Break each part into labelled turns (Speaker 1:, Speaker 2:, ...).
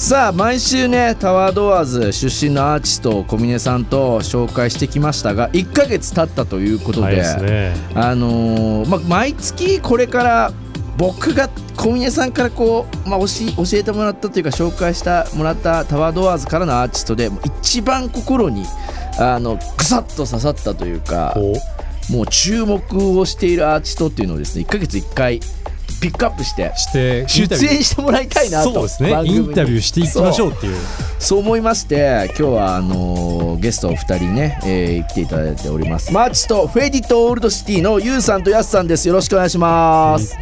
Speaker 1: さあ毎週ねタワードアーズ出身のアーティストを小峰さんと紹介してきましたが1ヶ月経ったということで、
Speaker 2: ね、
Speaker 1: あのー、ま、毎月これから僕が小峰さんからこう、まあ、教えてもらったというか紹介したもらったタワードアーズからのアーティストで一番心にあのぐさっと刺さったというかもう注目をしているアーティストっていうのをですね1ヶ月1回ピックアップして
Speaker 2: して
Speaker 1: 出演してもらいたいなと
Speaker 2: そうですね。インタビューしていきましょうっていう。
Speaker 1: そう。思いまして今日はあのー、ゲストお二人ね、えー、来ていただいております。マーチと Faded Old City のユウさんとヤスさんです。よろしくお願いします。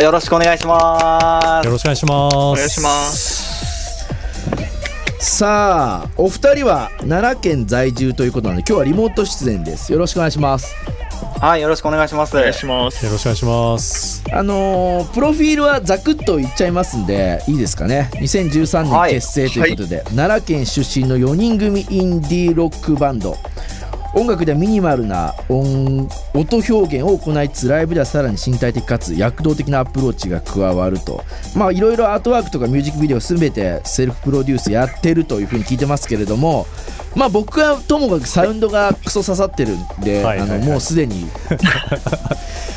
Speaker 3: よろしくお願いします。
Speaker 2: よろしくお願いします。お
Speaker 4: 願いします。
Speaker 1: さあお二人は奈良県在住ということなので今日はリモート出演です。よろしくお願いします
Speaker 3: はいよろしくお願いします。
Speaker 4: お願いします。
Speaker 2: よろしくお願いします。
Speaker 1: あのー、プロフィールはざくっと言っちゃいますんでいいですかね？2013年結成ということで、はいはい、奈良県出身の4人組インディーロックバンド。音楽ではミニマルな音音表現を行いつつライブではさらに身体的かつ躍動的なアプローチが加わると。まあいろいろアートワークとかミュージックビデオすべてセルフプロデュースやってるというふうに聞いてますけれどもまあ僕はともかくサウンドがクソ刺さってるんで、あのもうすでに。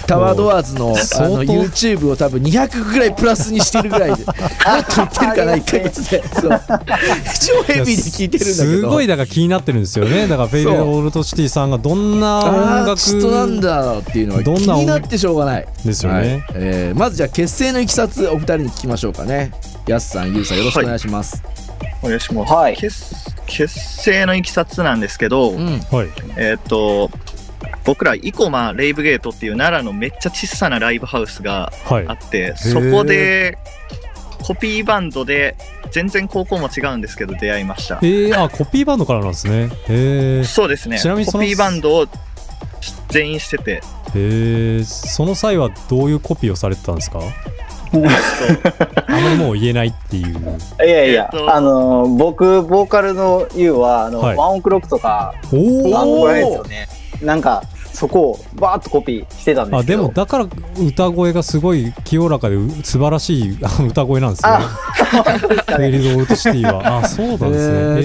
Speaker 1: タワードアーズのあの YouTube を多分200ぐらいプラスにしてるぐらいでもっと言ってるかな1か月で。そう。超ヘビーで聞いてるんだけど。
Speaker 2: すごいだから気になってるんですよね。だからフェイルオールドシティさんがどんな音楽
Speaker 1: 人なんだろう。っていうのは気になってしょうがない。
Speaker 2: ですよね、はい、
Speaker 1: えー、まずじゃあ結成のいきさつお二人に聞きましょうかね。やすさんゆうさんよろしくお願いします、
Speaker 4: はい、お願いします、はい、結結成のいきさつなんですけど、うん、えっ、と僕ら生駒レイブゲートっていう奈良のめっちゃ小さなライブハウスがあって、はい、そこでコピーバンドで全然高校も違うんですけど出会いました。
Speaker 2: えー、あコピーバンドからなんですね。へ
Speaker 4: そうですね。ちなみにコピーバンドを全員してて。へ
Speaker 2: えその際はどういうコピーをされてたんですか？あんまりもう言えないっていう。
Speaker 3: いやいや、あのー、僕、ボーカルの YOU は、あの、はい、ワンオクロックとか、おあのぐらいですよね。なんか、そこをバーッとコピーしてたんです
Speaker 2: けどあでもだから歌声がすごい清らかで素晴らしい歌声なんですね。フリード・オルトシティは。あそうなんで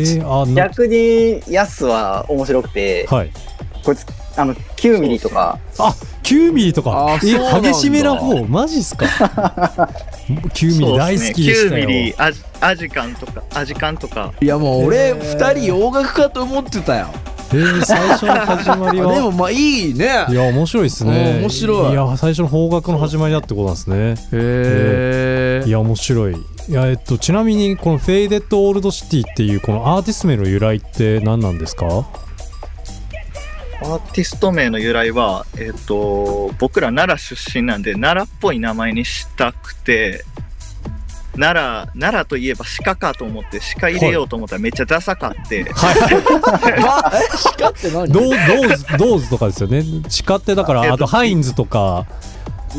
Speaker 2: すね。えー、
Speaker 3: あ逆にヤスは面白くて、はい、こいつあの9ミリとか。
Speaker 2: あ9ミリとか。え激しめな方？マジっすか？9ミリ大好きでしたよ、ね、9ミリ
Speaker 4: アジアジカンとかアジカンとか。
Speaker 1: いやもう俺2人洋楽かと思ってたよ
Speaker 2: えー、最初の始まりは？
Speaker 1: でもまあいいね。
Speaker 2: いや面白いですね。
Speaker 1: 面白
Speaker 2: い。いや最初の邦楽の始まりだってことなんですね。へ
Speaker 1: え
Speaker 2: ー、いや面白い。いやえっとちなみにこの「 Faded Old City」っていうこのアーティスト名の由来って何なんですか？
Speaker 4: アーティスト名の由来は、えっ、ー、と、僕ら奈良出身なんで、奈良っぽい名前にしたくて、奈良、奈良といえば鹿かと思って、鹿入れようと思ったらめっちゃダサかって。はい。
Speaker 1: 鹿って何？
Speaker 2: does、 does とかですよね。鹿ってだから、あと hinds とか、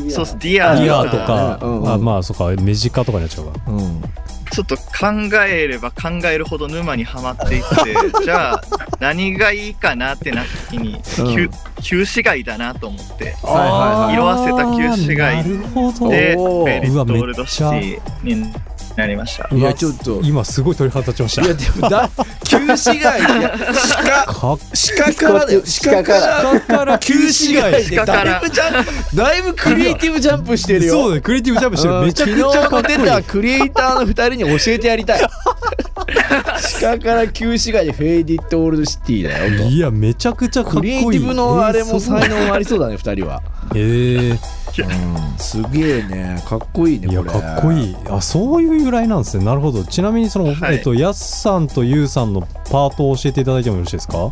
Speaker 4: そうす、ディア
Speaker 2: ディアとか、うんうん、あまあ、そっか、メジカとかになっちゃうか。うん
Speaker 4: ちょっと考えれば考えるほど沼にはまっていって じゃあ何がいいかなってなった時に、旧旧市街だなと思って、色あせた旧市街でフェリットオールドシティになりました。
Speaker 1: いやちょっと。
Speaker 2: 今すごい鳥肌立ちました。いやでも
Speaker 1: だ旧市街いや鹿鹿からだよ。鹿から鹿から。旧市街でだいぶジャンだいぶクリエイティブジャンプしてるよ。
Speaker 2: そうねクリエイティブジャンプしてる。めちゃくちゃかっこいい。
Speaker 1: 出たクリエイターの二人に教えてやりたい。鹿から旧市街で Faded Old City だよ
Speaker 2: いやめちゃくちゃかっこいい。
Speaker 1: クリエイティブのあれも才能ありそうだね二人は。
Speaker 2: へえ
Speaker 1: すげえね。かっこいいね
Speaker 2: いやかっこいい。あそういう由来なんですね。なるほど。ちなみにその、はい、えっとやすさんとゆうさんのパートを教えていただいてもよろしいですか？はい。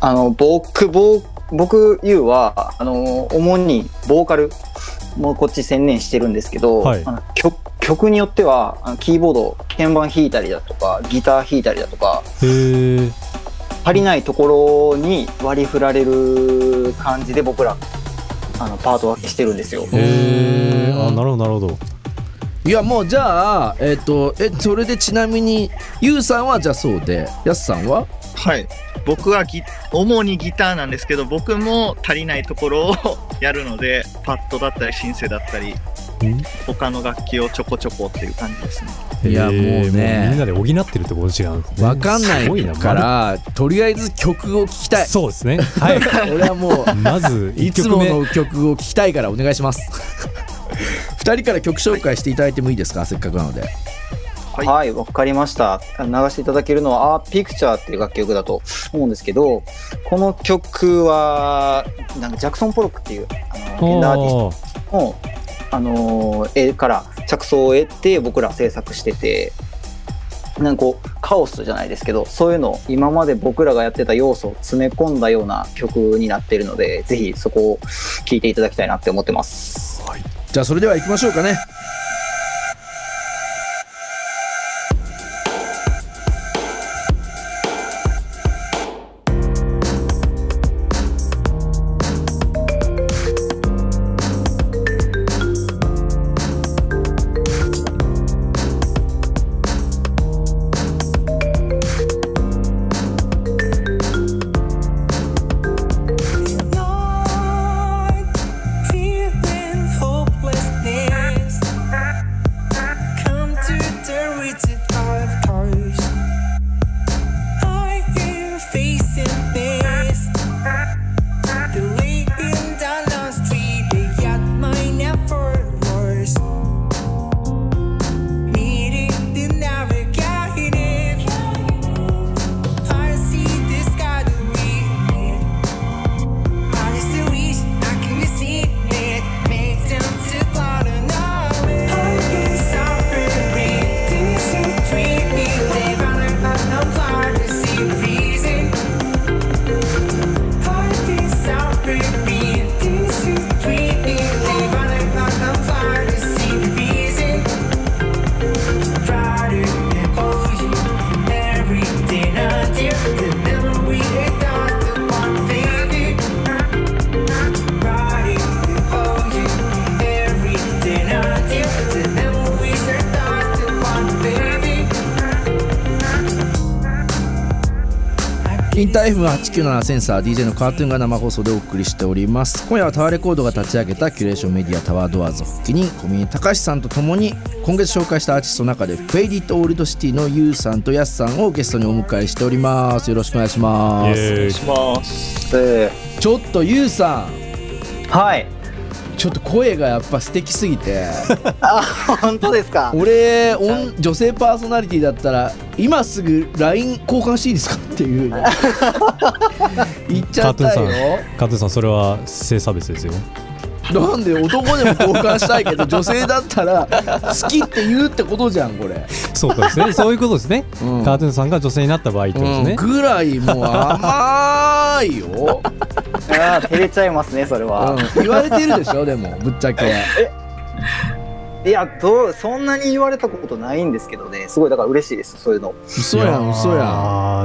Speaker 3: あの僕僕僕ゆうはあの主にボーカルもこっち専念してるんですけど、はい、あの曲曲によってはキーボード鍵盤弾いたりだとかギター弾いたりだとか足りないところに割り振られる感じで僕らあのパート分けしてるんですよ。
Speaker 2: へえあなるほどなるほど。
Speaker 1: いやもうじゃあえっ、ー、とえそれでちなみにゆうさんはじゃあそうでやすさんは？
Speaker 4: はい僕はギ主にギターなんですけど僕も足りないところを やるのでパッドだったりシンセだったり他の楽器をちょこちょこっていう感じですね。
Speaker 1: いやもうね。
Speaker 2: みんなで補ってるってこと違う
Speaker 1: 分かんないからとりあえず曲を聴きたい。
Speaker 2: そうですね。はい。
Speaker 1: 俺はもう
Speaker 2: まず
Speaker 1: いつもの曲を聴きたいからお願いします。2人から曲紹介していただいてもいいですか？せっかくなので。
Speaker 3: はい。わ、かりました。流していただけるのは「あピクチャー」っていう楽曲だと思うんですけどこの曲はなんかジャクソン・ポロックっていうあの現代アーティストのあの絵から着想を得て僕ら制作しててなんかこうカオスじゃないですけどそういうのを今まで僕らがやってた要素を詰め込んだような曲になってるのでぜひそこを聴いていただきたいなって思ってます、
Speaker 1: はい、じゃあそれではいきましょうかね。インター FM897 センサー DJ のカートゥーンが生放送でお送りしております。今夜はタワーレコードが立ち上げたキュレーションメディア TOWER DOORS 発起人小峰隆さんとともに今月紹介したアーティストの中で Faded Old City のユウさんとヤスさんをゲストにお迎えしております。よろしくお願いします。お願いします。ちょっとユウさ
Speaker 3: ん。はい
Speaker 1: ちょっと声がやっぱ素敵すぎて。
Speaker 3: あ本当ですか？
Speaker 1: 俺女性パーソナリティだったら今すぐ LINE 交換していいですかっていう。言っちゃったよ。
Speaker 2: 加藤さんそれは性差別ですよ
Speaker 1: なんで男でも交換したいけど女性だったら好きって言うってことじゃんこれ。
Speaker 2: そうですね。そういうことですね、うん、カートゥーンさんが女性になった場合ってことですね、
Speaker 1: うん、ぐらいもう甘いよ。
Speaker 3: あ照れちゃいますねそれは、
Speaker 1: うん、言われてるでしょでもぶっちゃけ。
Speaker 3: いやどうそんなに言われたことないんですけどね。すごいだから嬉しいですそういうの。
Speaker 1: 嘘やん嘘や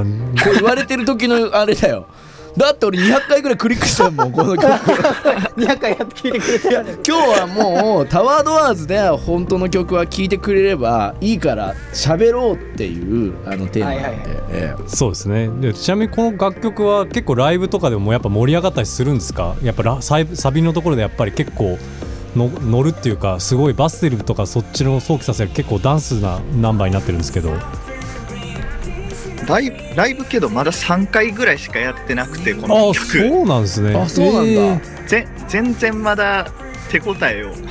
Speaker 1: ん。こう言われてる時のあれだよだって俺200回ぐらいクリックしたもんこの曲。
Speaker 3: 200回やって聞いてくれてる
Speaker 1: 今日はもうタワードアーズで本当の曲は聴いてくれればいいから喋ろうっていうあのテーマなんで、
Speaker 2: そうですね。でちなみにこの楽曲は結構ライブとかでもやっぱ盛り上がったりするんですか？やっぱササビのところでやっぱり結構の乗るっていうかすごいバステルとかそっちの想起させる結構ダンスなナンバーになってるんですけど
Speaker 4: ライブライブけどまだ3回ぐらいしかやってなくてこの曲。
Speaker 2: あそうなんですね。
Speaker 1: あそうなんだ、え
Speaker 4: ー、全然まだ手応えを。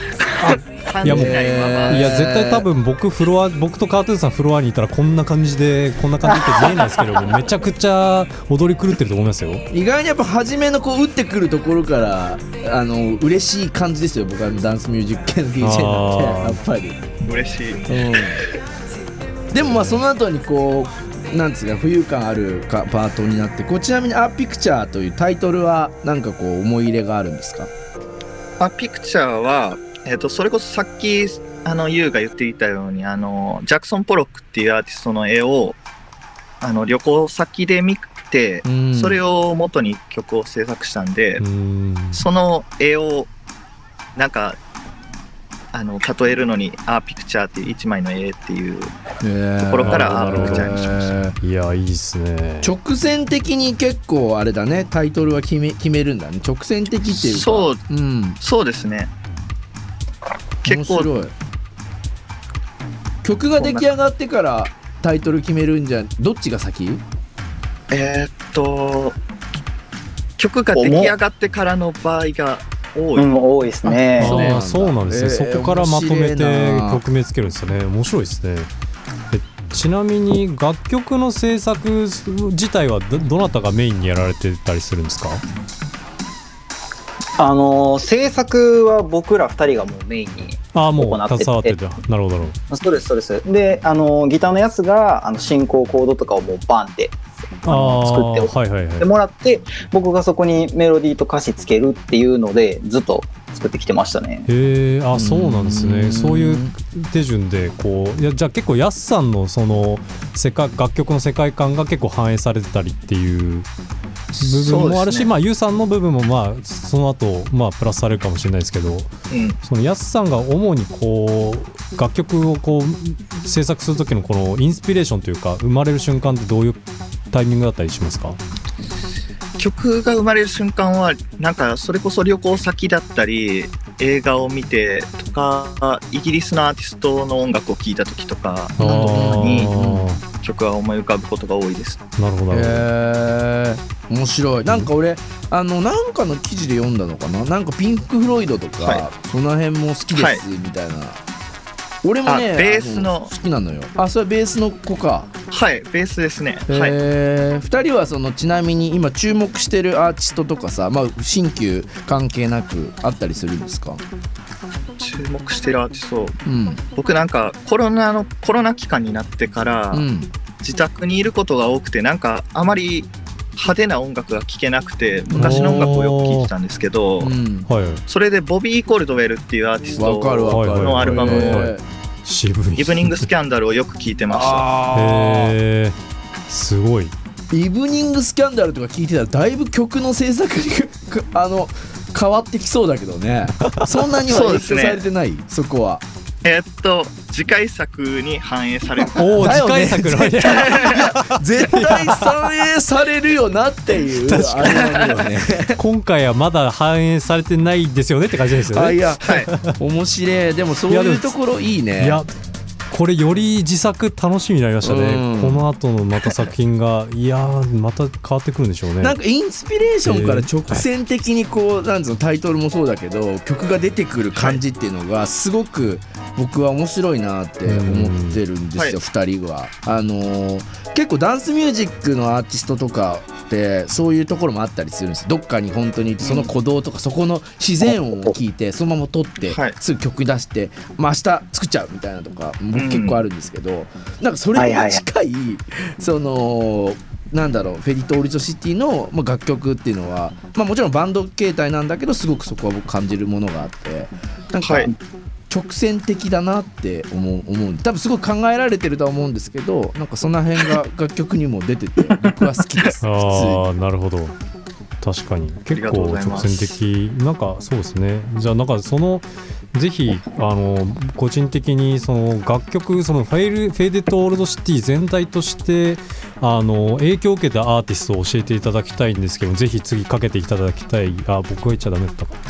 Speaker 2: いやもういや絶対多分僕フロア僕とカートゥーンさんフロアにいたらこんな感じでこんな感じって見えないですけど めちゃくちゃ踊り狂ってると思いますよ。
Speaker 1: 意外にやっぱ初めのこう打ってくるところからあの嬉しい感じですよ僕はダンスミュージック系の DJ なんて。やっぱり。
Speaker 4: 嬉しい、
Speaker 1: うん、でもまあその後にこうなんですか浮遊感あるかパートになってこちなみに「アピクチャー」というタイトルは何かこう思い入れがあるんですか？
Speaker 4: アピクチャーは、えーと、それこそさっきあのユウが言っていたようにあのジャクソン・ポロックっていうアーティストの絵をあの旅行先で見て、それを元に曲を制作したんでその絵をなんかあの例えるのにアーピクチャーっていう1枚の絵っていうところからアーピクチャーにしました、
Speaker 2: いやいいっすね
Speaker 1: 直線的に結構あれだね。タイトルは決め決めるんだね。直線的っていうか。
Speaker 4: そう、うん、そうですね。
Speaker 1: 結構曲が出来上がってからタイトル決めるんじゃどっちが先？
Speaker 4: えー、っと曲が出来上がってからの場合が多い、うん、
Speaker 3: 多いですね。
Speaker 2: あそうなんですね、えー、そこからまとめて曲名つけるんですよね。面白いですね。ちなみに楽曲の制作自体はどなたがメインにやられてたりするんですか？
Speaker 3: あの制作は僕ら2人がもうメインに
Speaker 2: ああもう携わってて。なるほど
Speaker 3: そうですそうです。であのギターのやつがあの進行コードとかをもうバンって作ってはいはいはい、もらって僕がそこにメロディーと歌詞つけるっていうのでずっと作ってきてましたね。
Speaker 2: へえあそうなんですね。そういう手順でこういやじゃあ結構やすさんのその世界楽曲の世界観が結構反映されてたりっていう部分もあるし、ね、まあユウさんの部分もまあその後まあプラスされるかもしれないですけど、うん、そのやすさんが主にこう楽曲をこう制作する時のこのインスピレーションというか生まれる瞬間ってどういうタイミングだったりしますか？
Speaker 4: 曲が生まれる瞬間はなんかそれこそ旅行先だったり映画を見てとかイギリスのアーティストの音楽を聴いた時とかに曲は思い浮かぶことが多いです。
Speaker 2: なるほど。へ
Speaker 1: え面白い。なんか俺あのなんかの記事で読んだのかな？なんかピンク・フロイドとか、はい、その辺も好きですみたいな、はい俺もね
Speaker 4: ベースの。
Speaker 1: 好きなのよ。あそれベースの子か。
Speaker 4: はいベースですね。
Speaker 1: へえ、はい、2人はそのちなみに今注目してるアーティストとかさまあ新旧関係なくあったりするんですか？
Speaker 4: 注目してるアーティスト、うん、僕なんかコロナのコロナ期間になってから、うん、自宅にいることが多くてなんかあまり派手な音楽が聴けなくて昔の音楽をよく聴いてたんですけど、それでボビー・コルドウェルっていうアーティストのアルバムをイブニングスキャンダルをよく聞いてました。へ
Speaker 2: えすごい。
Speaker 1: イブニングスキャンダルとか聞いてたらだいぶ曲の制作に あの変わってきそうだけどね。そんなには影響されてない、ね、そこは
Speaker 4: えー、っと次回作に反映される。
Speaker 2: おお、次回作の
Speaker 1: 絶対反映されるよなっていう。
Speaker 2: 確かに、ね、今回はまだ反映されてないですよねって感じですよね。
Speaker 1: いや、はい、面白い。でもそういうところいいね。いや
Speaker 2: これより自作楽しみになりましたね、この後のまた作品がいやまた変わってくるんでしょうね。
Speaker 1: なんかインスピレーションから直線的にこう、なんつうのタイトルもそうだけど曲が出てくる感じっていうのがすごく僕は面白いなって思ってるんですよ、はい、2人は。あのー、結構ダンスミュージックのアーティストとかってそういうところもあったりするんです。どっかに本当にその鼓動とかそこの自然音を聞いてそのまま撮ってすぐ曲出して、まあ、明日作っちゃうみたいなとか僕結構あるんですけど、なんかそれに近いそのなんだろうフェリト・オリジョシティの、まあ、楽曲っていうのは、まあ、もちろんバンド形態なんだけどすごくそこは僕感じるものがあってなんか、直線的だなって思う思う多分すごい考えられてるとは思うんですけどなんかその辺が楽曲にも出てて僕は好きです。
Speaker 2: ああなるほど。確かに。結構直線的。なんかそうですね。じゃあなんかそのぜひあの個人的にその楽曲そのフェイル Faded Old City 全体としてあの影響を受けたアーティストを教えていただきたいんですけどぜひ次かけていただきたい。あ僕が言っちゃダメだったか。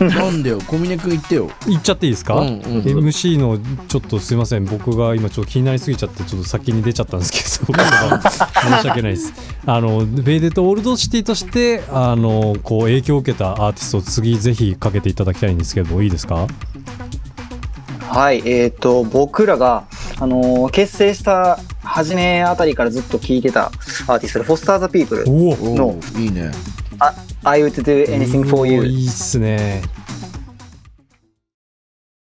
Speaker 1: なんでよ小峰君言ってよ。
Speaker 2: 言っちゃっていいですか、うんうん、MC のちょっとすいません。僕が今ちょっと気になりすぎちゃってちょっと先に出ちゃったんですけど申し訳ないですあのベイデッドオールドシティとしてあのこう影響を受けたアーティストを次ぜひかけていただきたいんですけどいいですか？
Speaker 3: はい、えっ、ー、と、僕らが、あのー、結成した初めあたりからずっと聴いてたアーティストで、フォスター・ザ・ピープルの、
Speaker 1: いいね。
Speaker 3: I would do anything for you
Speaker 2: いいっすね